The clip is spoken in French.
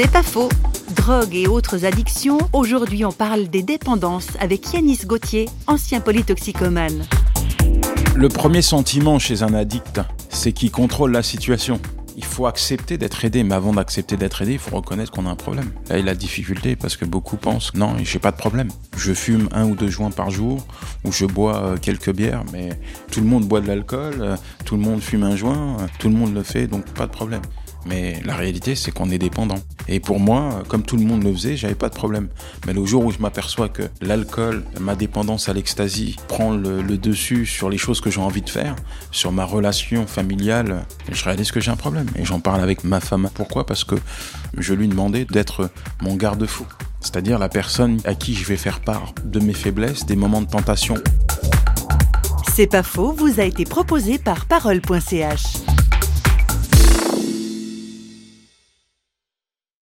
C'est pas faux. Drogue et autres addictions, aujourd'hui on parle des dépendances avec Yanis Gauthier, ancien polytoxicomane. Le premier sentiment chez un addict, c'est qu'il contrôle la situation. Il faut accepter d'être aidé, mais avant d'accepter d'être aidé, il faut reconnaître qu'on a un problème. Là, il a la difficulté parce que beaucoup pensent non, j'ai pas de problème. Je fume un ou deux joints par jour, ou je bois euh, quelques bières, mais tout le monde boit de l'alcool, euh, tout le monde fume un joint, euh, tout le monde le fait, donc pas de problème. Mais la réalité, c'est qu'on est dépendant. Et pour moi, comme tout le monde le faisait, j'avais pas de problème. Mais le jour où je m'aperçois que l'alcool, ma dépendance à l'ecstasy, prend le, dessus sur les choses que j'ai envie de faire, sur ma relation familiale, je réalise que j'ai un problème. Et j'en parle avec ma femme. Pourquoi? Parce que je lui demandais d'être mon garde-fou. C'est-à-dire la personne à qui je vais faire part de mes faiblesses, des moments de tentation. C'est pas faux, vous a été proposé par parole.ch.